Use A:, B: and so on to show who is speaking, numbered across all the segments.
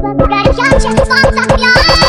A: Ready, shot, shot, bomb.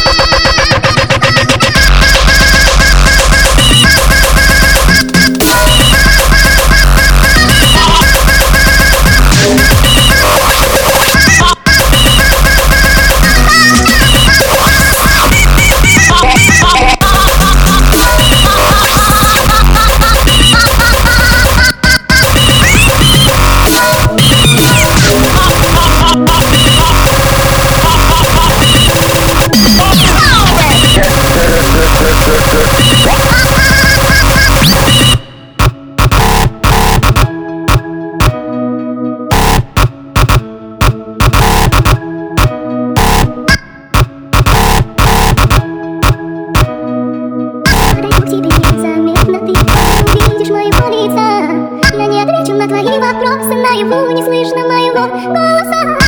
A: На творила кровь, сына его, не слышно моего голоса.